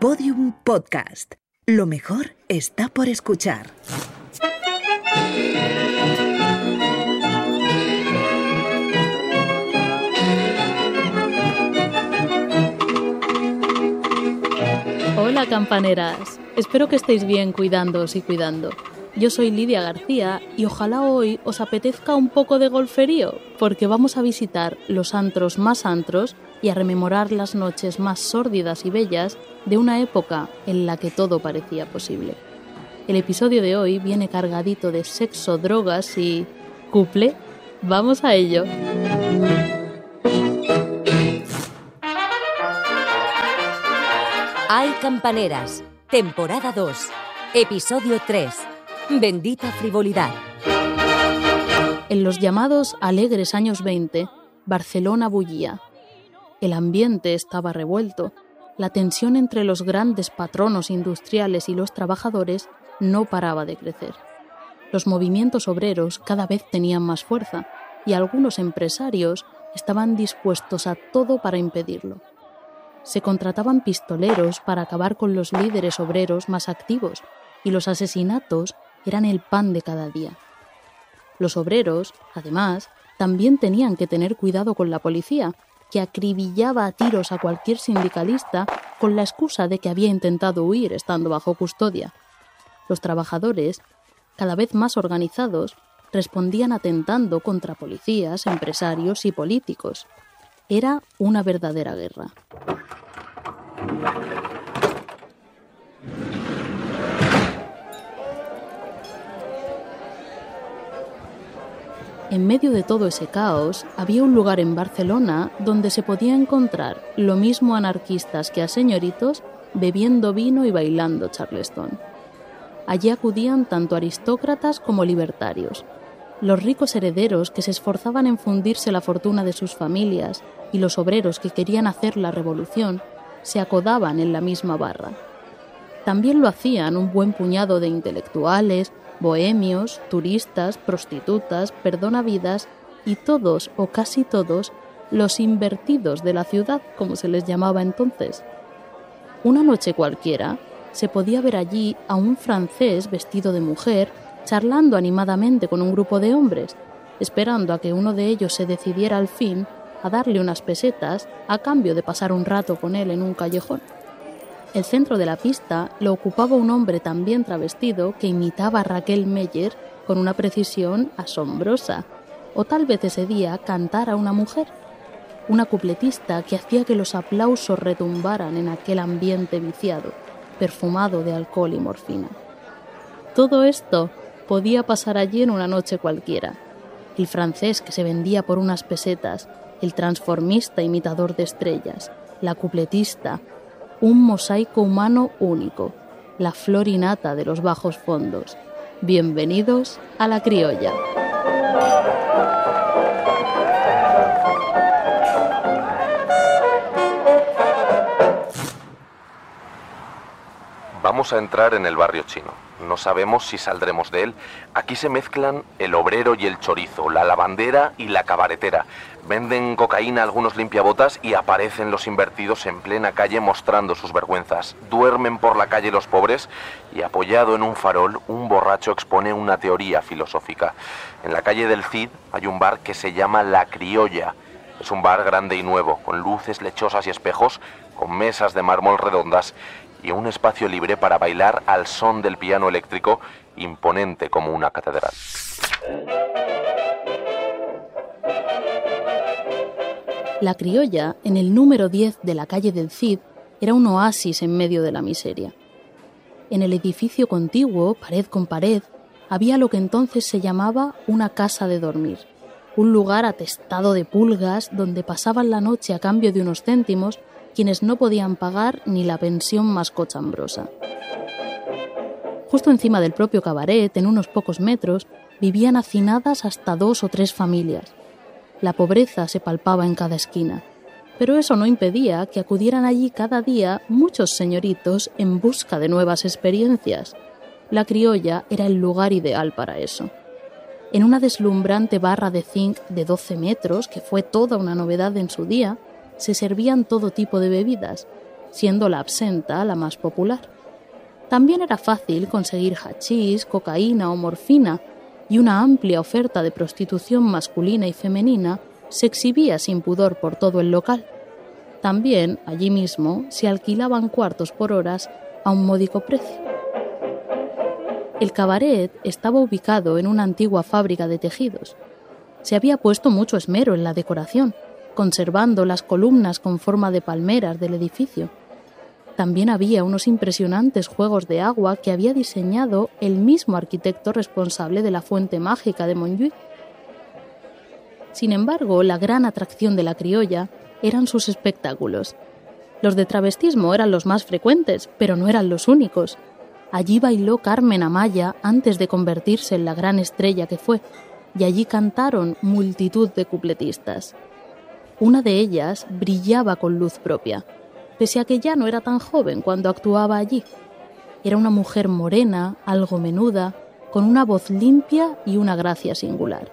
Podium Podcast. Lo mejor está por escuchar. Hola campaneras, espero que estéis bien cuidándoos y cuidando. Yo soy Lidia García y ojalá hoy os apetezca un poco de golferío, porque vamos a visitar los antros más antros y a rememorar las noches más sórdidas y bellas de una época en la que todo parecía posible. El episodio de hoy viene cargadito de sexo, drogas y... ¿Cuple? Vamos a ello. Hay Campaneras, temporada 2, episodio 3. Bendita frivolidad. En los llamados alegres años 20, Barcelona bullía. El ambiente estaba revuelto. La tensión entre los grandes patronos industriales y los trabajadores no paraba de crecer. Los movimientos obreros cada vez tenían más fuerza y algunos empresarios estaban dispuestos a todo para impedirlo se contrataban pistoleros para acabar con los líderes obreros más activos y los asesinatos eran el pan de cada día. Los obreros, además, también tenían que tener cuidado con la policía, que acribillaba a tiros a cualquier sindicalista con la excusa de que había intentado huir estando bajo custodia. Los trabajadores, cada vez más organizados, respondían atentando contra policías, empresarios y políticos. Era una verdadera guerra. En medio de todo ese caos, había un lugar en Barcelona donde se podía encontrar lo mismo anarquistas que a señoritos bebiendo vino y bailando charleston. Allí acudían tanto aristócratas como libertarios, los ricos herederos que se esforzaban en fundirse la fortuna de sus familias y los obreros que querían hacer la revolución se acodaban en la misma barra. También lo hacían un buen puñado de intelectuales, bohemios, turistas, prostitutas, perdonavidas y todos o casi todos los invertidos de la ciudad, como se les llamaba entonces. Una noche cualquiera se podía ver allí a un francés vestido de mujer charlando animadamente con un grupo de hombres, esperando a que uno de ellos se decidiera al fin a darle unas pesetas a cambio de pasar un rato con él en un callejón. El centro de la pista lo ocupaba un hombre también travestido que imitaba a Raquel Meyer con una precisión asombrosa, o tal vez ese día cantara una mujer, una cupletista que hacía que los aplausos retumbaran en aquel ambiente viciado, perfumado de alcohol y morfina. Todo esto podía pasar allí en una noche cualquiera. El francés que se vendía por unas pesetas, el transformista imitador de estrellas, la cupletista, un mosaico humano único, la florinata de los bajos fondos. Bienvenidos a la criolla. Vamos a entrar en el barrio chino. No sabemos si saldremos de él. Aquí se mezclan el obrero y el chorizo, la lavandera y la cabaretera. Venden cocaína algunos limpiabotas y aparecen los invertidos en plena calle mostrando sus vergüenzas. Duermen por la calle los pobres y apoyado en un farol, un borracho expone una teoría filosófica. En la calle del Cid hay un bar que se llama La Criolla. Es un bar grande y nuevo, con luces lechosas y espejos, con mesas de mármol redondas y un espacio libre para bailar al son del piano eléctrico imponente como una catedral. La criolla, en el número 10 de la calle del Cid, era un oasis en medio de la miseria. En el edificio contiguo, pared con pared, había lo que entonces se llamaba una casa de dormir, un lugar atestado de pulgas donde pasaban la noche a cambio de unos céntimos quienes no podían pagar ni la pensión más cochambrosa. Justo encima del propio cabaret, en unos pocos metros, vivían hacinadas hasta dos o tres familias. La pobreza se palpaba en cada esquina, pero eso no impedía que acudieran allí cada día muchos señoritos en busca de nuevas experiencias. La criolla era el lugar ideal para eso. En una deslumbrante barra de zinc de 12 metros, que fue toda una novedad en su día, se servían todo tipo de bebidas, siendo la absenta la más popular. También era fácil conseguir hachís, cocaína o morfina, y una amplia oferta de prostitución masculina y femenina se exhibía sin pudor por todo el local. También, allí mismo, se alquilaban cuartos por horas a un módico precio. El cabaret estaba ubicado en una antigua fábrica de tejidos. Se había puesto mucho esmero en la decoración, conservando las columnas con forma de palmeras del edificio. También había unos impresionantes juegos de agua que había diseñado el mismo arquitecto responsable de la fuente mágica de Montjuic. Sin embargo, la gran atracción de la criolla eran sus espectáculos. Los de travestismo eran los más frecuentes, pero no eran los únicos. Allí bailó Carmen Amaya antes de convertirse en la gran estrella que fue, y allí cantaron multitud de cupletistas. Una de ellas brillaba con luz propia pese a que ya no era tan joven cuando actuaba allí. Era una mujer morena, algo menuda, con una voz limpia y una gracia singular.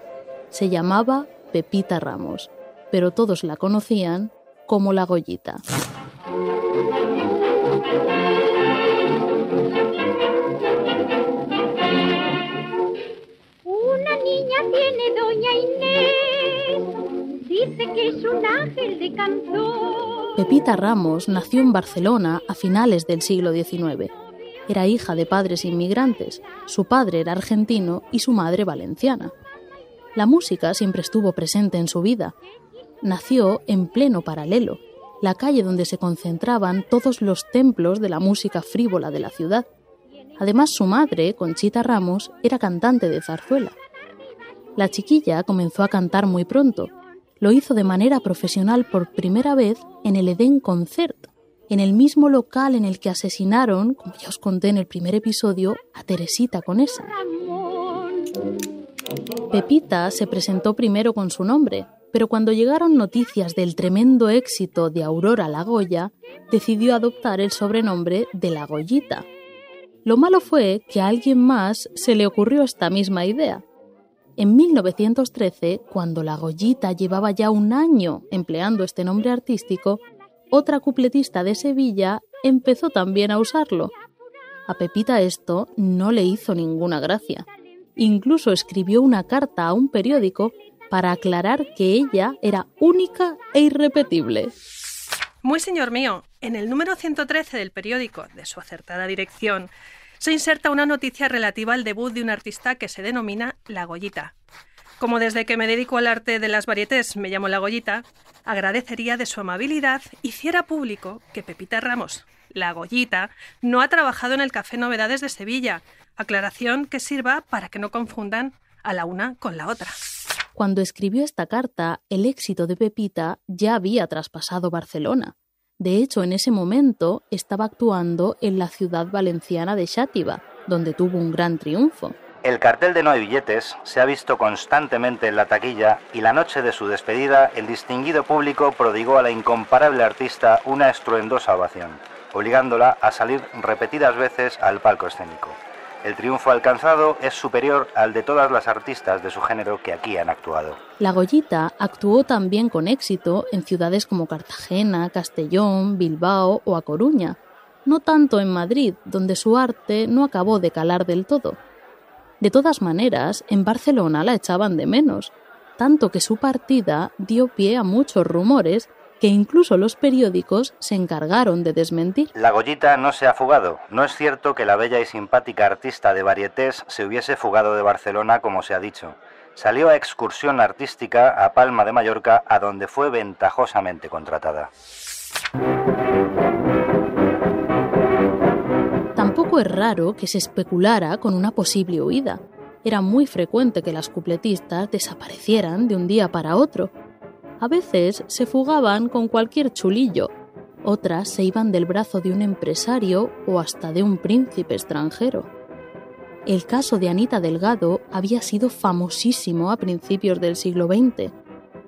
Se llamaba Pepita Ramos, pero todos la conocían como la Goyita. Una niña tiene doña Inés, dice que es un ángel de cantor Pepita Ramos nació en Barcelona a finales del siglo XIX. Era hija de padres inmigrantes, su padre era argentino y su madre valenciana. La música siempre estuvo presente en su vida. Nació en pleno paralelo, la calle donde se concentraban todos los templos de la música frívola de la ciudad. Además, su madre, Conchita Ramos, era cantante de zarzuela. La chiquilla comenzó a cantar muy pronto lo hizo de manera profesional por primera vez en el Eden Concert, en el mismo local en el que asesinaron, como ya os conté en el primer episodio, a Teresita Conesa. Pepita se presentó primero con su nombre, pero cuando llegaron noticias del tremendo éxito de Aurora La Goya, decidió adoptar el sobrenombre de La Goyita. Lo malo fue que a alguien más se le ocurrió esta misma idea, en 1913, cuando la Goyita llevaba ya un año empleando este nombre artístico, otra cupletista de Sevilla empezó también a usarlo. A Pepita esto no le hizo ninguna gracia. Incluso escribió una carta a un periódico para aclarar que ella era única e irrepetible. Muy señor mío, en el número 113 del periódico, de su acertada dirección, se inserta una noticia relativa al debut de un artista que se denomina La Goyita. Como desde que me dedico al arte de las varietés me llamo La Goyita, agradecería de su amabilidad hiciera público que Pepita Ramos, La Goyita, no ha trabajado en el Café Novedades de Sevilla. Aclaración que sirva para que no confundan a la una con la otra. Cuando escribió esta carta, el éxito de Pepita ya había traspasado Barcelona. De hecho, en ese momento estaba actuando en la ciudad valenciana de Xátiva, donde tuvo un gran triunfo. El cartel de No hay billetes se ha visto constantemente en la taquilla y la noche de su despedida el distinguido público prodigó a la incomparable artista una estruendosa ovación, obligándola a salir repetidas veces al palco escénico. El triunfo alcanzado es superior al de todas las artistas de su género que aquí han actuado. La Goyita actuó también con éxito en ciudades como Cartagena, Castellón, Bilbao o A Coruña, no tanto en Madrid, donde su arte no acabó de calar del todo. De todas maneras, en Barcelona la echaban de menos, tanto que su partida dio pie a muchos rumores que incluso los periódicos se encargaron de desmentir. La Goyita no se ha fugado. No es cierto que la bella y simpática artista de varietés se hubiese fugado de Barcelona como se ha dicho. Salió a excursión artística a Palma de Mallorca, a donde fue ventajosamente contratada. Tampoco es raro que se especulara con una posible huida. Era muy frecuente que las cupletistas desaparecieran de un día para otro, a veces se fugaban con cualquier chulillo, otras se iban del brazo de un empresario o hasta de un príncipe extranjero. El caso de Anita Delgado había sido famosísimo a principios del siglo XX.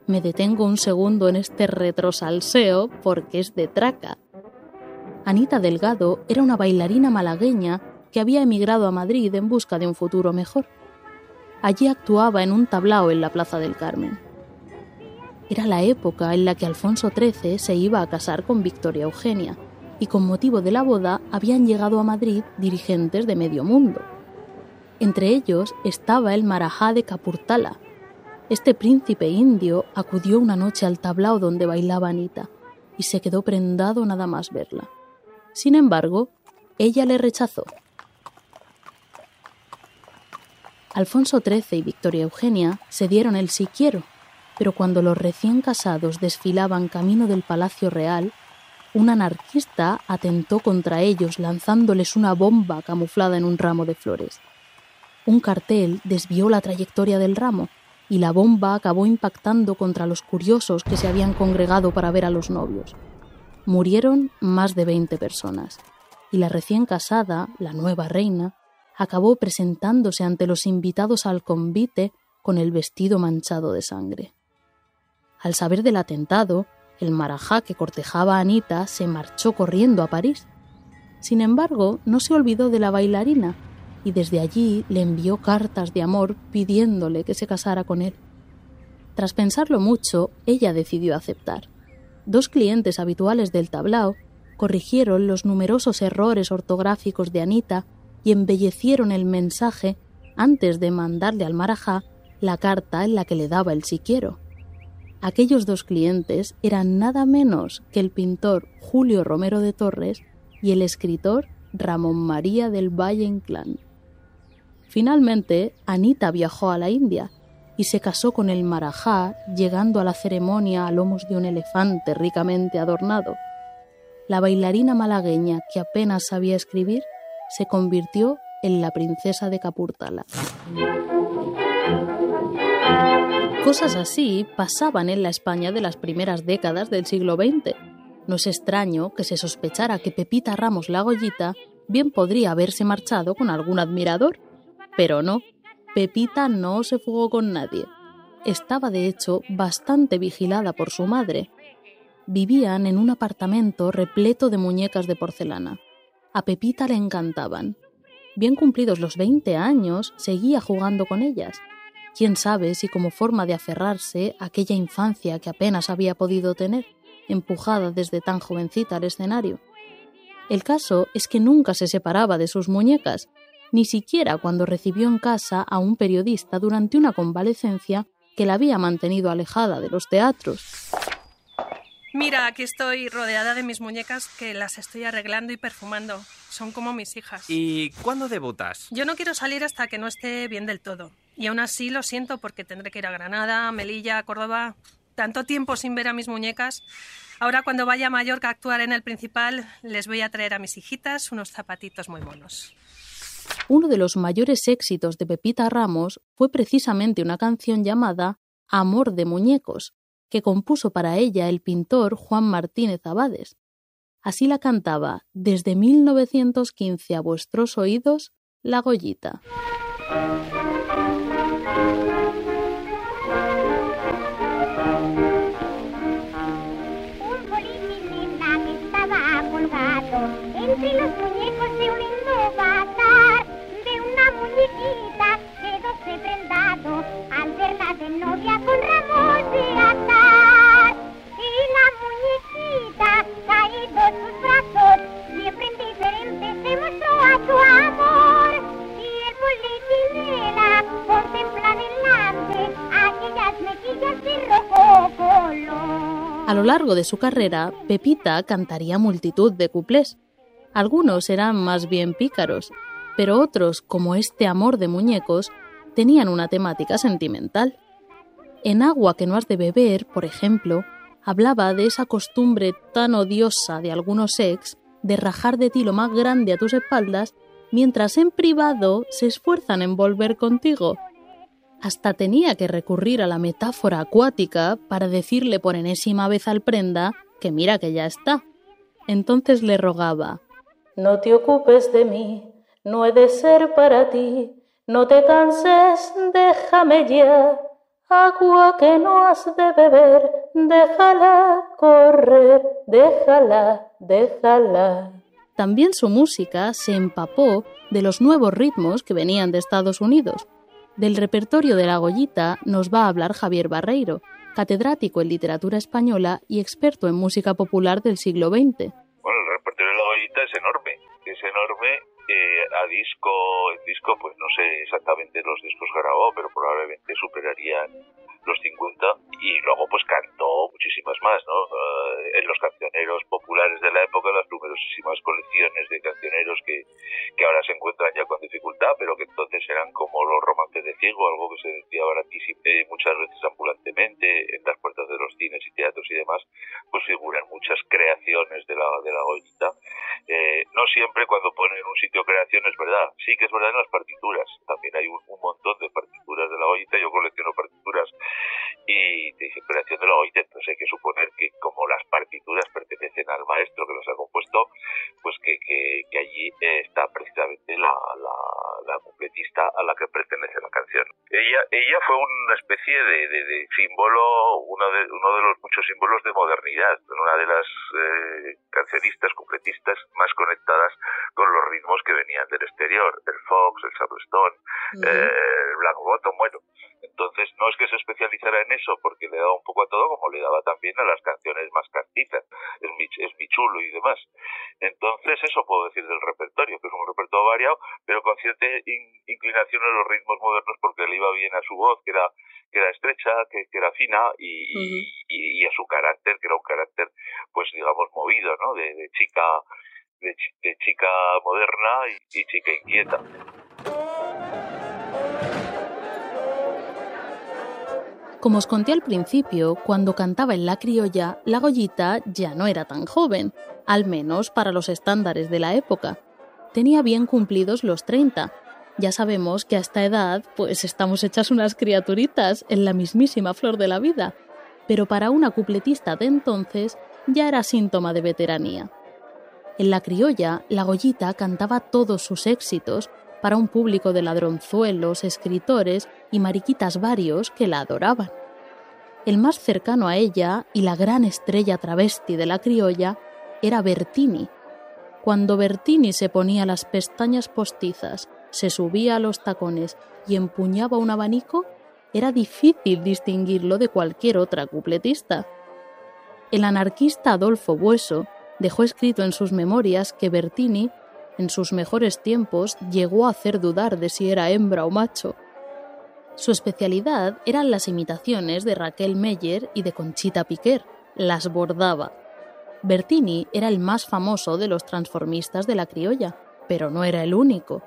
Me detengo un segundo en este retrosalseo porque es de traca. Anita Delgado era una bailarina malagueña que había emigrado a Madrid en busca de un futuro mejor. Allí actuaba en un tablao en la Plaza del Carmen. Era la época en la que Alfonso XIII se iba a casar con Victoria Eugenia, y con motivo de la boda habían llegado a Madrid dirigentes de medio mundo. Entre ellos estaba el Marajá de Capurtala. Este príncipe indio acudió una noche al tablao donde bailaba Anita y se quedó prendado nada más verla. Sin embargo, ella le rechazó. Alfonso XIII y Victoria Eugenia se dieron el sí quiero, pero cuando los recién casados desfilaban camino del Palacio Real, un anarquista atentó contra ellos lanzándoles una bomba camuflada en un ramo de flores. Un cartel desvió la trayectoria del ramo y la bomba acabó impactando contra los curiosos que se habían congregado para ver a los novios. Murieron más de 20 personas y la recién casada, la nueva reina, acabó presentándose ante los invitados al convite con el vestido manchado de sangre. Al saber del atentado, el marajá que cortejaba a Anita se marchó corriendo a París. Sin embargo, no se olvidó de la bailarina y desde allí le envió cartas de amor pidiéndole que se casara con él. Tras pensarlo mucho, ella decidió aceptar. Dos clientes habituales del tablao corrigieron los numerosos errores ortográficos de Anita y embellecieron el mensaje antes de mandarle al marajá la carta en la que le daba el siquiero. Aquellos dos clientes eran nada menos que el pintor Julio Romero de Torres y el escritor Ramón María del Valle Inclán. Finalmente, Anita viajó a la India y se casó con el Marajá, llegando a la ceremonia a lomos de un elefante ricamente adornado. La bailarina malagueña, que apenas sabía escribir, se convirtió en la princesa de Capurtala. Cosas así pasaban en la España de las primeras décadas del siglo XX. No es extraño que se sospechara que Pepita Ramos Lagollita bien podría haberse marchado con algún admirador, pero no, Pepita no se fugó con nadie. Estaba de hecho bastante vigilada por su madre. Vivían en un apartamento repleto de muñecas de porcelana. A Pepita le encantaban. Bien cumplidos los 20 años, seguía jugando con ellas Quién sabe si como forma de aferrarse a aquella infancia que apenas había podido tener, empujada desde tan jovencita al escenario. El caso es que nunca se separaba de sus muñecas, ni siquiera cuando recibió en casa a un periodista durante una convalecencia que la había mantenido alejada de los teatros. Mira, aquí estoy rodeada de mis muñecas que las estoy arreglando y perfumando. Son como mis hijas. ¿Y cuándo debutas? Yo no quiero salir hasta que no esté bien del todo. Y aún así lo siento porque tendré que ir a Granada, Melilla, Córdoba. Tanto tiempo sin ver a mis muñecas. Ahora cuando vaya a Mallorca a actuar en el principal, les voy a traer a mis hijitas unos zapatitos muy monos. Uno de los mayores éxitos de Pepita Ramos fue precisamente una canción llamada Amor de Muñecos, que compuso para ella el pintor Juan Martínez Abades. Así la cantaba desde 1915 a vuestros oídos La Goyita. Novia con ramos de azar. Y la muñequita, caído en sus brazos, siempre indiferente se mostró a su amor. Y el bolígrafo contempla delante aquellas mejillas de rojo color. A lo largo de su carrera, Pepita cantaría multitud de cuplés algunos eran más bien pícaros, pero otros, como este amor de muñecos, tenían una temática sentimental. En Agua que no has de beber, por ejemplo, hablaba de esa costumbre tan odiosa de algunos ex de rajar de ti lo más grande a tus espaldas, mientras en privado se esfuerzan en volver contigo. Hasta tenía que recurrir a la metáfora acuática para decirle por enésima vez al prenda que mira que ya está. Entonces le rogaba no te ocupes de mí, no he de ser para ti, no te canses, déjame ya. Agua que no has de beber, déjala correr, déjala, déjala. También su música se empapó de los nuevos ritmos que venían de Estados Unidos. Del repertorio de la Goyita nos va a hablar Javier Barreiro, catedrático en literatura española y experto en música popular del siglo XX enorme, es enorme eh, a disco, en disco, pues no sé exactamente los discos grabó, pero probablemente superarían los 50 y luego pues cantó muchísimas más, ¿no? Eh, en los cancioneros populares de la época, las numerosísimas colecciones de cancioneros que, que ahora se encuentran ya con dificultad, pero que entonces eran como los romances de ciego, algo que se decía baratísimo, eh, muchas veces ambulantemente en las puertas de los cines y teatros y demás, pues figuran muchas creaciones de la, de la Goyita. Eh, no siempre cuando ponen un sitio creación es verdad, sí que es verdad en las partituras, también hay un montón de partituras de la Goyita, yo colecciono partituras y te dice de la OIT, entonces hay que suponer que como las partituras pertenecen al maestro que los ha compuesto, pues que, que, allí está precisamente la, la, la, completista a la que pertenece la canción. Ella, ella fue una especie de, de, símbolo, uno de, uno de los muchos símbolos de modernidad, una de las eh, cancionistas, completistas más conectadas con los ritmos que venían del exterior, el fox, el sabrestón, eh, el black bottom, bueno, entonces no es que se especializara en eso porque le daba un poco a todo, como le daba también a las canciones más cantizas, es mi, es mi chulo y demás. Entonces eso puedo decir del repertorio, que es un repertorio variado, pero con cierta inclinación a los ritmos modernos porque le iba bien a su voz, que era, que era estrecha, que, era fina y, y, a su carácter, que era un carácter, pues digamos, movido, ¿no? De, chica, de, chica moderna y chica inquieta. Como os conté al principio, cuando cantaba en la criolla, la Goyita ya no era tan joven, al menos para los estándares de la época. Tenía bien cumplidos los 30. Ya sabemos que a esta edad, pues estamos hechas unas criaturitas en la mismísima flor de la vida, pero para una cupletista de entonces ya era síntoma de veteranía. En la criolla, la Goyita cantaba todos sus éxitos para un público de ladronzuelos, escritores y mariquitas varios que la adoraban. El más cercano a ella y la gran estrella travesti de la criolla era Bertini. Cuando Bertini se ponía las pestañas postizas, se subía a los tacones y empuñaba un abanico, era difícil distinguirlo de cualquier otra cupletista. El anarquista Adolfo Bueso dejó escrito en sus memorias que Bertini en sus mejores tiempos llegó a hacer dudar de si era hembra o macho. Su especialidad eran las imitaciones de Raquel Meyer y de Conchita Piquer. Las bordaba. Bertini era el más famoso de los transformistas de la criolla, pero no era el único.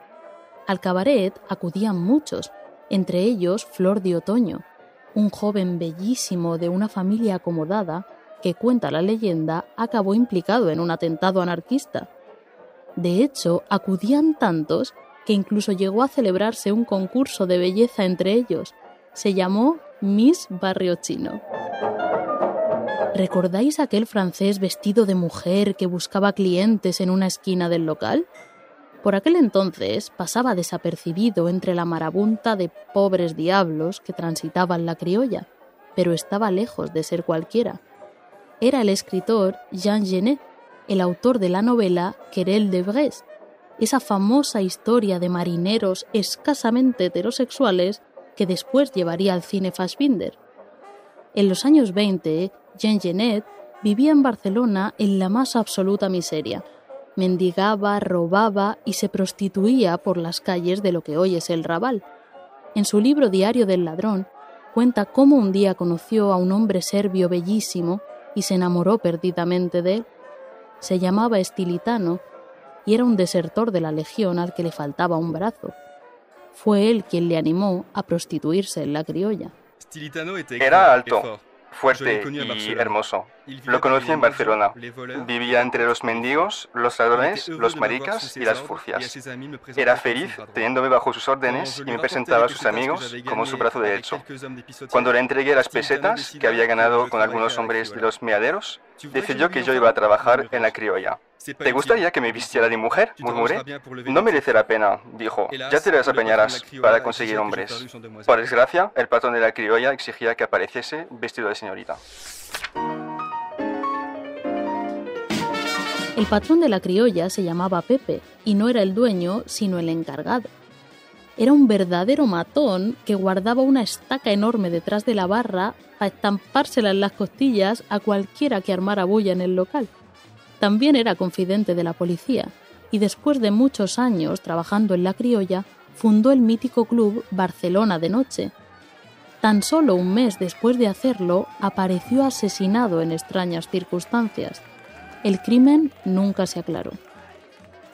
Al cabaret acudían muchos, entre ellos Flor de Otoño, un joven bellísimo de una familia acomodada que, cuenta la leyenda, acabó implicado en un atentado anarquista. De hecho, acudían tantos que incluso llegó a celebrarse un concurso de belleza entre ellos. Se llamó Miss Barrio Chino. ¿Recordáis aquel francés vestido de mujer que buscaba clientes en una esquina del local? Por aquel entonces pasaba desapercibido entre la marabunta de pobres diablos que transitaban la criolla, pero estaba lejos de ser cualquiera. Era el escritor Jean Genet, el autor de la novela Querelle de Brest, esa famosa historia de marineros escasamente heterosexuales que después llevaría al cine Fassbinder. En los años 20, Jean Genet vivía en Barcelona en la más absoluta miseria. Mendigaba, robaba y se prostituía por las calles de lo que hoy es el Raval. En su libro Diario del Ladrón cuenta cómo un día conoció a un hombre serbio bellísimo y se enamoró perdidamente de él se llamaba Estilitano y era un desertor de la legión al que le faltaba un brazo. Fue él quien le animó a prostituirse en la criolla. Era alto, fuerte y hermoso. Lo conocí en Barcelona. Vivía entre los mendigos, los ladrones, los maricas y las furcias. Era feliz teniéndome bajo sus órdenes y me presentaba a sus amigos como su brazo derecho. Cuando le entregué las pesetas que había ganado con algunos hombres de los meaderos, decidió que yo iba a trabajar en la criolla. ¿Te gustaría que me vistiera de mujer? murmuré. No merece la pena, dijo. Ya te las apañarás para conseguir hombres. Por desgracia, el patrón de la criolla exigía que apareciese vestido de señorita. El patrón de la criolla se llamaba Pepe y no era el dueño, sino el encargado. Era un verdadero matón que guardaba una estaca enorme detrás de la barra para estampársela en las costillas a cualquiera que armara bulla en el local. También era confidente de la policía y después de muchos años trabajando en la criolla, fundó el mítico club Barcelona de Noche. Tan solo un mes después de hacerlo, apareció asesinado en extrañas circunstancias. El crimen nunca se aclaró.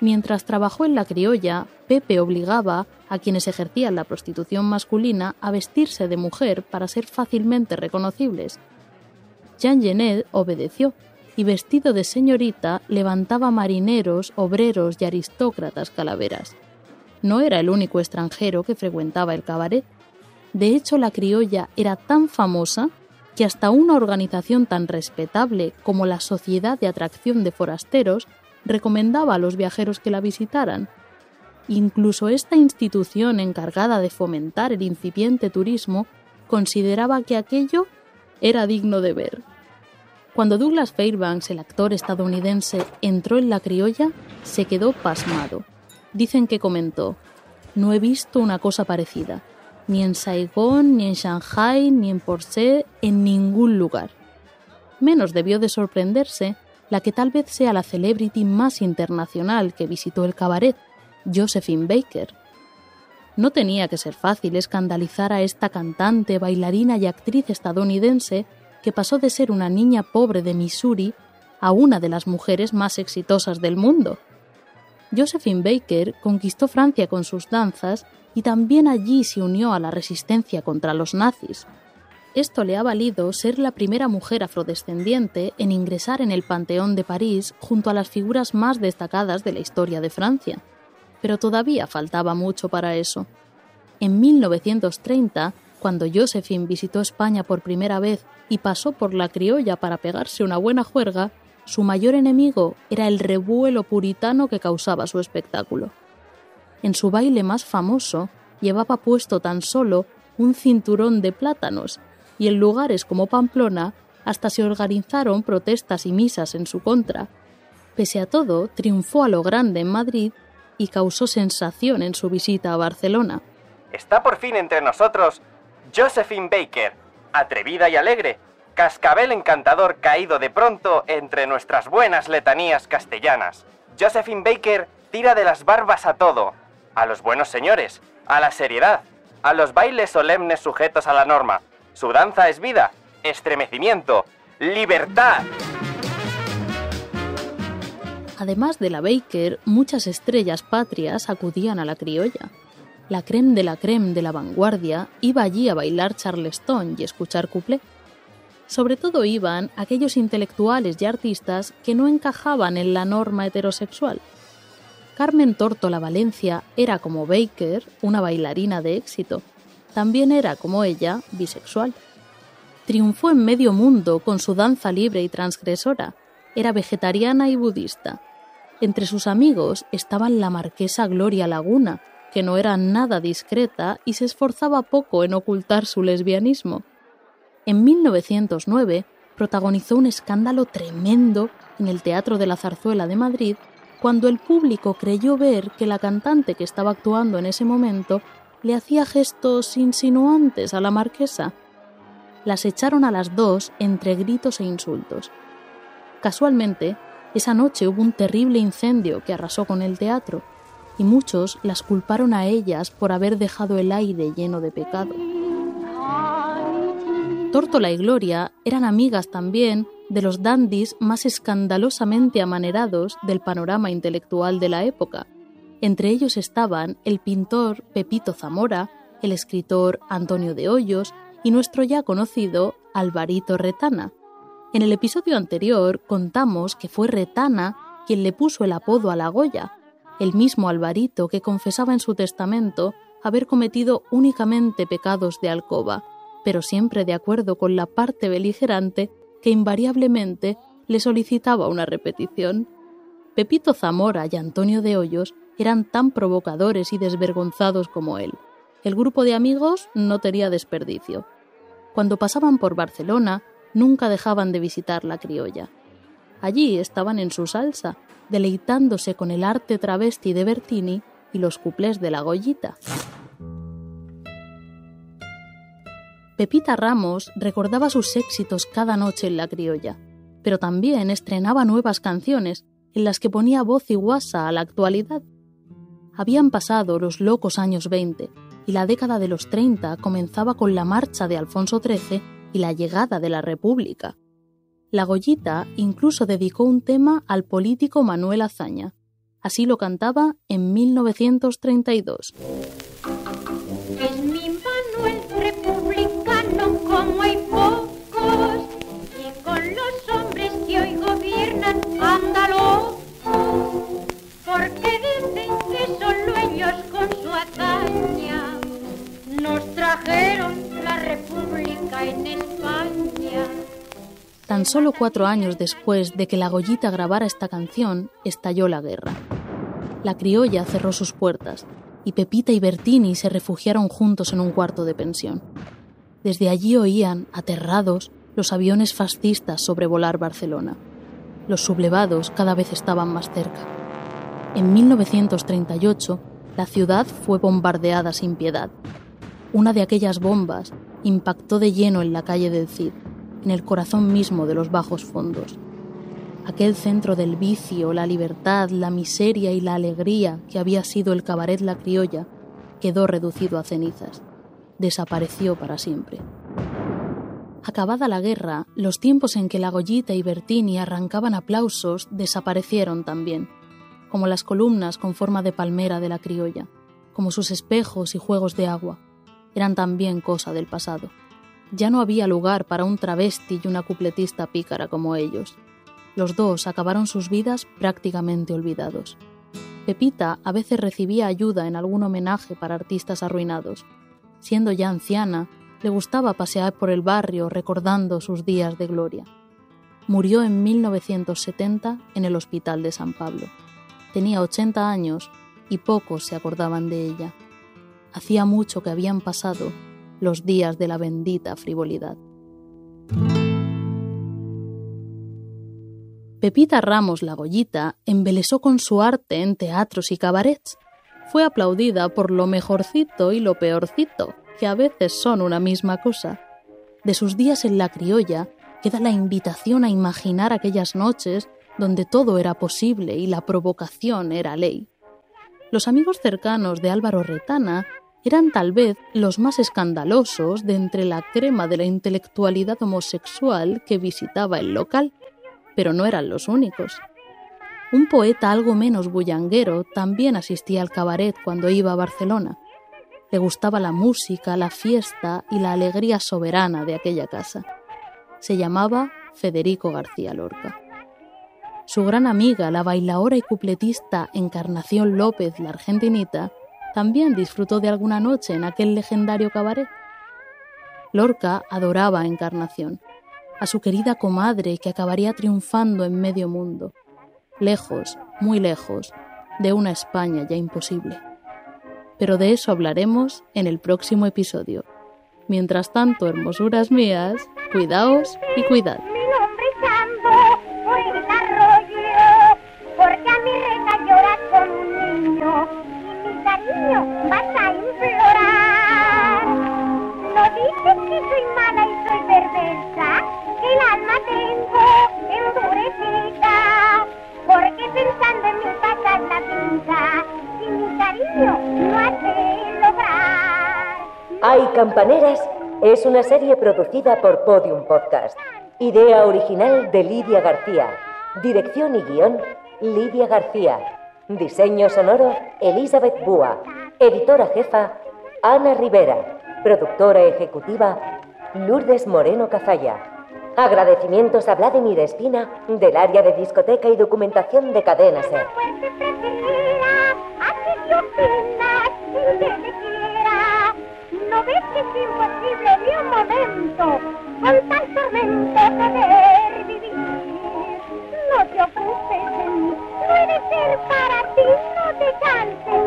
Mientras trabajó en la criolla, Pepe obligaba a quienes ejercían la prostitución masculina a vestirse de mujer para ser fácilmente reconocibles. Jean Genet obedeció y vestido de señorita levantaba marineros, obreros y aristócratas calaveras. No era el único extranjero que frecuentaba el cabaret. De hecho, la criolla era tan famosa que hasta una organización tan respetable como la Sociedad de Atracción de Forasteros recomendaba a los viajeros que la visitaran. Incluso esta institución encargada de fomentar el incipiente turismo consideraba que aquello era digno de ver. Cuando Douglas Fairbanks, el actor estadounidense, entró en la criolla, se quedó pasmado. Dicen que comentó, no he visto una cosa parecida, ni en Saigón, ni en Shanghai, ni en Porsche, en ningún lugar. Menos debió de sorprenderse la que tal vez sea la celebrity más internacional que visitó el cabaret, Josephine Baker. No tenía que ser fácil escandalizar a esta cantante, bailarina y actriz estadounidense que pasó de ser una niña pobre de Missouri a una de las mujeres más exitosas del mundo. Josephine Baker conquistó Francia con sus danzas y también allí se unió a la resistencia contra los nazis. Esto le ha valido ser la primera mujer afrodescendiente en ingresar en el Panteón de París junto a las figuras más destacadas de la historia de Francia. Pero todavía faltaba mucho para eso. En 1930, cuando Josephine visitó España por primera vez y pasó por la criolla para pegarse una buena juerga, su mayor enemigo era el revuelo puritano que causaba su espectáculo. En su baile más famoso llevaba puesto tan solo un cinturón de plátanos y en lugares como Pamplona hasta se organizaron protestas y misas en su contra. Pese a todo, triunfó a lo grande en Madrid y causó sensación en su visita a Barcelona. Está por fin entre nosotros Josephine Baker, atrevida y alegre, cascabel encantador caído de pronto entre nuestras buenas letanías castellanas. Josephine Baker tira de las barbas a todo, a los buenos señores, a la seriedad, a los bailes solemnes sujetos a la norma, su danza es vida, estremecimiento, libertad. Además de la Baker, muchas estrellas patrias acudían a la criolla. La creme de la creme de la vanguardia iba allí a bailar charleston y escuchar couplé. Sobre todo iban aquellos intelectuales y artistas que no encajaban en la norma heterosexual. Carmen Tórtola Valencia era como Baker una bailarina de éxito, también era, como ella, bisexual. Triunfó en medio mundo con su danza libre y transgresora. Era vegetariana y budista. Entre sus amigos estaban la marquesa Gloria Laguna, que no era nada discreta y se esforzaba poco en ocultar su lesbianismo. En 1909 protagonizó un escándalo tremendo en el Teatro de la Zarzuela de Madrid cuando el público creyó ver que la cantante que estaba actuando en ese momento le hacía gestos insinuantes a la marquesa. Las echaron a las dos entre gritos e insultos. Casualmente, esa noche hubo un terrible incendio que arrasó con el teatro, y muchos las culparon a ellas por haber dejado el aire lleno de pecado. Tórtola y Gloria eran amigas también de los dandis más escandalosamente amanerados del panorama intelectual de la época, entre ellos estaban el pintor Pepito Zamora, el escritor Antonio de Hoyos y nuestro ya conocido Alvarito Retana. En el episodio anterior contamos que fue Retana quien le puso el apodo a la Goya, el mismo Alvarito que confesaba en su testamento haber cometido únicamente pecados de alcoba, pero siempre de acuerdo con la parte beligerante que invariablemente le solicitaba una repetición. Pepito Zamora y Antonio de Hoyos eran tan provocadores y desvergonzados como él. El grupo de amigos no tenía desperdicio. Cuando pasaban por Barcelona, nunca dejaban de visitar la criolla. Allí estaban en su salsa, deleitándose con el arte travesti de Bertini y los cuplés de la Goyita. Pepita Ramos recordaba sus éxitos cada noche en la criolla, pero también estrenaba nuevas canciones en las que ponía voz y guasa a la actualidad. Habían pasado los locos años 20 y la década de los 30 comenzaba con la marcha de Alfonso XIII y la llegada de la República. La Goyita incluso dedicó un tema al político Manuel Azaña. Así lo cantaba en 1932. Es mi Manuel republicano como hay pocos, y con los hombres que hoy gobiernan ándalo, porque dicen que solo ellos con su hazaña nos trajeron la república en España. Tan solo cuatro años después de que la Goyita grabara esta canción, estalló la guerra. La criolla cerró sus puertas y Pepita y Bertini se refugiaron juntos en un cuarto de pensión. Desde allí oían, aterrados, los aviones fascistas sobrevolar Barcelona. Los sublevados cada vez estaban más cerca. En 1938, la ciudad fue bombardeada sin piedad. Una de aquellas bombas impactó de lleno en la calle del Cid, en el corazón mismo de los bajos fondos. Aquel centro del vicio, la libertad, la miseria y la alegría que había sido el cabaret La Criolla quedó reducido a cenizas. Desapareció para siempre. Acabada la guerra, los tiempos en que la Goyita y Bertini arrancaban aplausos desaparecieron también, como las columnas con forma de palmera de la criolla, como sus espejos y juegos de agua, eran también cosa del pasado. Ya no había lugar para un travesti y una cupletista pícara como ellos. Los dos acabaron sus vidas prácticamente olvidados. Pepita a veces recibía ayuda en algún homenaje para artistas arruinados. Siendo ya anciana, le gustaba pasear por el barrio recordando sus días de gloria. Murió en 1970 en el Hospital de San Pablo. Tenía 80 años y pocos se acordaban de ella. Hacía mucho que habían pasado los días de la bendita frivolidad. Pepita Ramos la Goyita embelesó con su arte en teatros y cabarets. Fue aplaudida por lo mejorcito y lo peorcito, que a veces son una misma cosa. De sus días en la criolla queda la invitación a imaginar aquellas noches donde todo era posible y la provocación era ley. Los amigos cercanos de Álvaro Retana eran tal vez los más escandalosos de entre la crema de la intelectualidad homosexual que visitaba el local, pero no eran los únicos. Un poeta algo menos bullanguero también asistía al cabaret cuando iba a Barcelona. Le gustaba la música, la fiesta y la alegría soberana de aquella casa. Se llamaba Federico García Lorca. Su gran amiga, la bailaora y cupletista Encarnación López, la argentinita, también disfrutó de alguna noche en aquel legendario cabaret. Lorca adoraba a Encarnación, a su querida comadre que acabaría triunfando en medio mundo, lejos, muy lejos, de una España ya imposible. Pero de eso hablaremos en el próximo episodio. Mientras tanto, hermosuras mías, cuidaos y cuidad. Dices que soy mala y soy perversa, que el alma tengo endurecida, porque pensando en mi pasar la pinta, sin mi cariño no hace lograr. Hay Campaneras es una serie producida por Podium Podcast. Idea original de Lidia García. Dirección y guion, Lidia García. Diseño sonoro, Elizabeth Búa. Editora jefa, Ana Rivera. Productora ejecutiva, Lourdes Moreno Cazalla. Agradecimientos a Vladimir Espina del área de discoteca y documentación de Cadena Ser. No ves que es imposible ni un momento con tal tormento poder vivir. No te ocupes de mí, puede ser para ti, no te canses,